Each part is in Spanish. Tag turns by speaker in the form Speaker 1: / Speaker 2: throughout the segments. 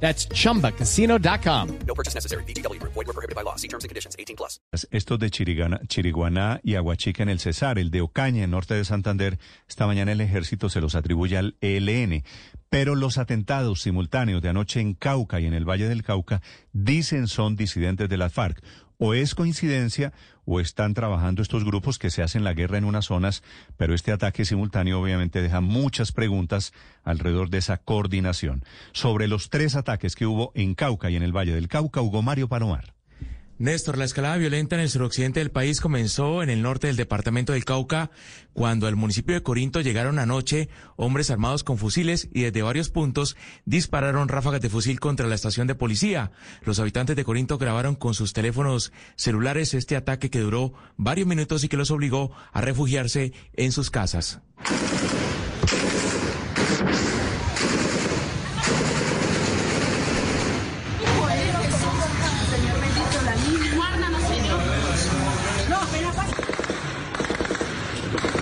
Speaker 1: That's chumbacasino.com.
Speaker 2: No purchase necessary. BGW. Void were prohibited by law. See terms and conditions. 18 plus.
Speaker 3: Estos de Chirigana- Chiriguaná y Aguachica en el Cesar, el de Ocaña en norte de Santander, esta mañana el ejército se los atribuye al ELN. Pero los atentados simultáneos de anoche en Cauca y en el Valle del Cauca dicen son disidentes de las FARC. O es coincidencia o están trabajando estos grupos que se hacen la guerra en unas zonas, pero este ataque simultáneo obviamente deja muchas preguntas alrededor de esa coordinación. Sobre los tres ataques que hubo en Cauca y en el Valle del Cauca, Hugo Mario Palomar.
Speaker 4: Néstor, la escalada violenta en el suroccidente del país comenzó en el norte del departamento del Cauca, cuando al municipio de Corinto llegaron anoche hombres armados con fusiles y desde varios puntos dispararon ráfagas de fusil contra la estación de policía. Los habitantes de Corinto grabaron con sus teléfonos celulares este ataque que duró varios minutos y que los obligó a refugiarse en sus casas.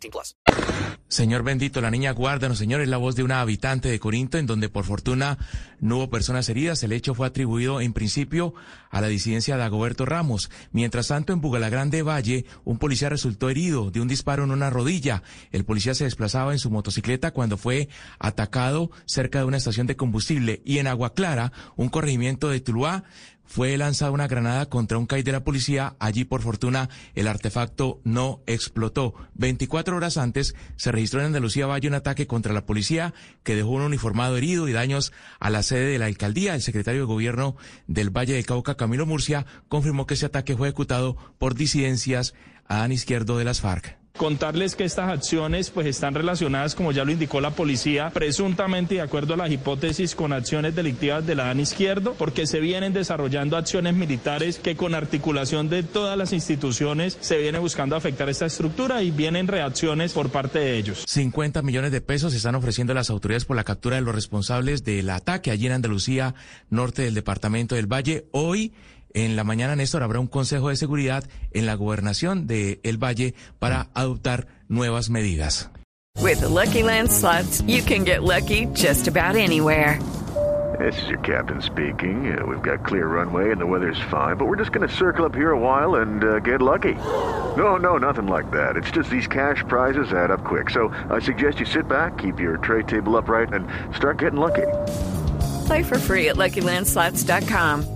Speaker 2: 18 plus.
Speaker 4: Señor bendito, la niña guárdanos, señor, es la voz de una habitante de Corinto, en donde por fortuna no hubo personas heridas. El hecho fue atribuido en principio a la disidencia de Agoberto Ramos. Mientras tanto, en Bugalagrande Valle, un policía resultó herido de un disparo en una rodilla. El policía se desplazaba en su motocicleta cuando fue atacado cerca de una estación de combustible. Y en Agua Clara, un corregimiento de Tuluá, fue lanzada una granada contra un CAI de la policía. Allí, por fortuna, el artefacto no explotó. 24 horas antes, se registró en Andalucía Valle un ataque contra la policía que dejó un uniformado herido y daños a la sede de la alcaldía. El secretario de gobierno del Valle de Cauca, Camilo Murcia, confirmó que ese ataque fue ejecutado por disidencias a Dan Izquierdo de las FARC.
Speaker 5: Contarles que estas acciones pues están relacionadas, como ya lo indicó la policía, presuntamente de acuerdo a las hipótesis con acciones delictivas de la DAN izquierdo, porque se vienen desarrollando acciones militares que con articulación de todas las instituciones se viene buscando afectar esta estructura y vienen reacciones por parte de ellos.
Speaker 4: 50 millones de pesos se están ofreciendo a las autoridades por la captura de los responsables del ataque allí en Andalucía, norte del departamento del Valle. Hoy, en la mañana, Néstor, habrá un consejo de seguridad en la gobernación de El Valle para adoptar nuevas medidas.
Speaker 6: With the Lucky Land slots, you can get lucky just about anywhere.
Speaker 7: This is your captain speaking. Uh, we've got clear runway and the weather's fine, but we're just going to circle up here a while and uh, get lucky. No, no, nothing like that. It's just these cash prizes add up quick. So I suggest you sit back, keep your tray table upright, and start getting lucky.
Speaker 6: Play for free at LuckyLandSlots.com.